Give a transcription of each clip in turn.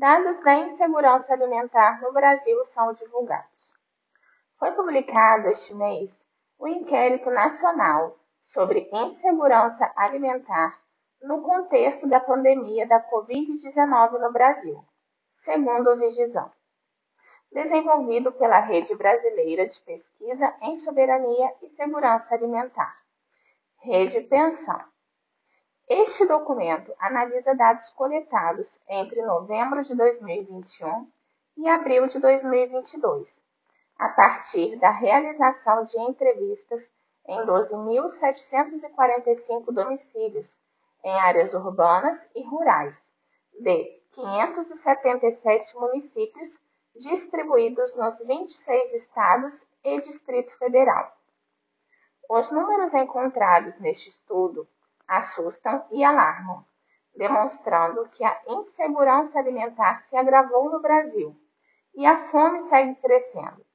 Dados da insegurança alimentar no Brasil são divulgados. Foi publicado este mês o Inquérito Nacional sobre Insegurança Alimentar no contexto da pandemia da Covid-19 no Brasil, segundo o Vigizão, desenvolvido pela Rede Brasileira de Pesquisa em Soberania e Segurança Alimentar, Rede Pensão. Este documento analisa dados coletados entre novembro de 2021 e abril de 2022, a partir da realização de entrevistas em 12.745 domicílios em áreas urbanas e rurais, de 577 municípios distribuídos nos 26 estados e Distrito Federal. Os números encontrados neste estudo assustam e alarmam, demonstrando que a insegurança alimentar se agravou no Brasil e a fome segue crescendo.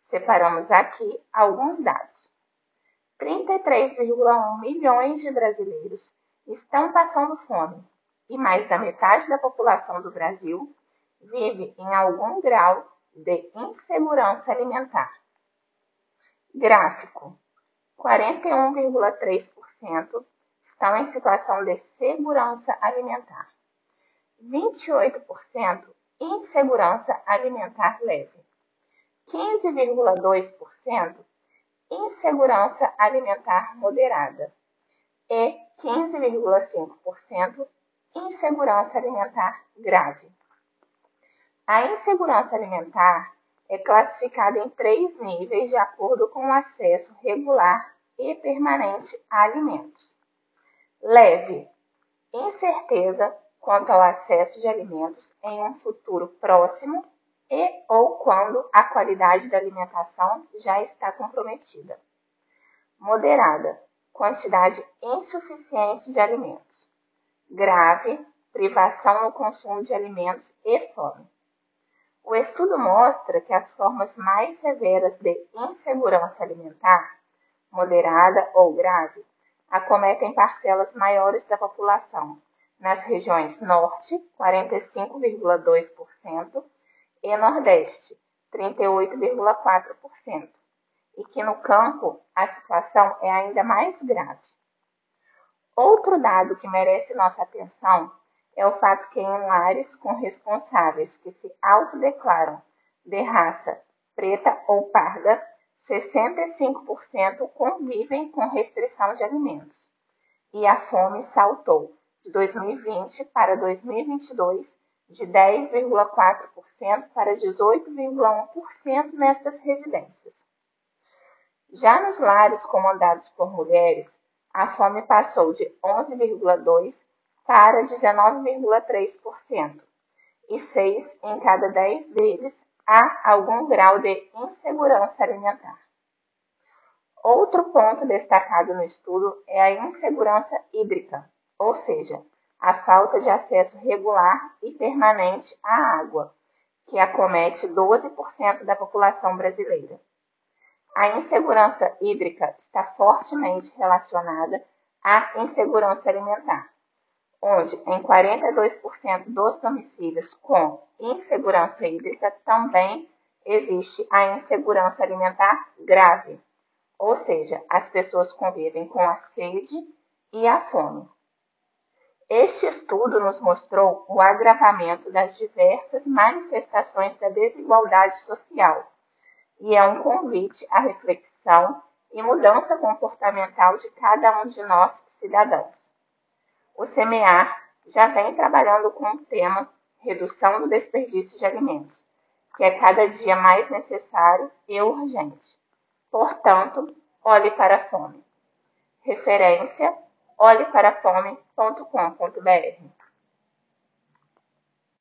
Separamos aqui alguns dados. 33,1 milhões de brasileiros estão passando fome e mais da metade da população do Brasil vive em algum grau de insegurança alimentar. Gráfico: 41,3% estão em situação de segurança alimentar, 28% insegurança alimentar leve, 15,2% insegurança alimentar moderada e 15,5% insegurança alimentar grave. A insegurança alimentar é classificada em três níveis de acordo com o acesso regular e permanente a alimentos. Leve, incerteza quanto ao acesso de alimentos em um futuro próximo e ou quando a qualidade da alimentação já está comprometida. Moderada, quantidade insuficiente de alimentos. Grave, privação no consumo de alimentos e fome. O estudo mostra que as formas mais severas de insegurança alimentar, moderada ou grave, acometem parcelas maiores da população, nas regiões Norte, 45,2%, e Nordeste, 38,4%, e que no campo a situação é ainda mais grave. Outro dado que merece nossa atenção é o fato que em lares com responsáveis que se autodeclaram de raça preta ou parda, 65% convivem com restrição de alimentos. E a fome saltou de 2020 para 2022 de 10,4% para 18,1% nestas residências. Já nos lares comandados por mulheres, a fome passou de 11,2% para 19,3%, e 6 em cada 10 deles há algum grau de insegurança alimentar. Outro ponto destacado no estudo é a insegurança hídrica, ou seja, a falta de acesso regular e permanente à água, que acomete 12% da população brasileira. A insegurança hídrica está fortemente relacionada à insegurança alimentar, onde em 42% dos domicílios com insegurança hídrica também existe a insegurança alimentar grave, ou seja, as pessoas convivem com a sede e a fome. Este estudo nos mostrou o agravamento das diversas manifestações da desigualdade social e é um convite à reflexão e mudança comportamental de cada um de nós cidadãos. O SEMEAR já vem trabalhando com o tema redução do desperdício de alimentos, que é cada dia mais necessário e urgente. Portanto, olhe para a fome. Referência olheparafome.com.br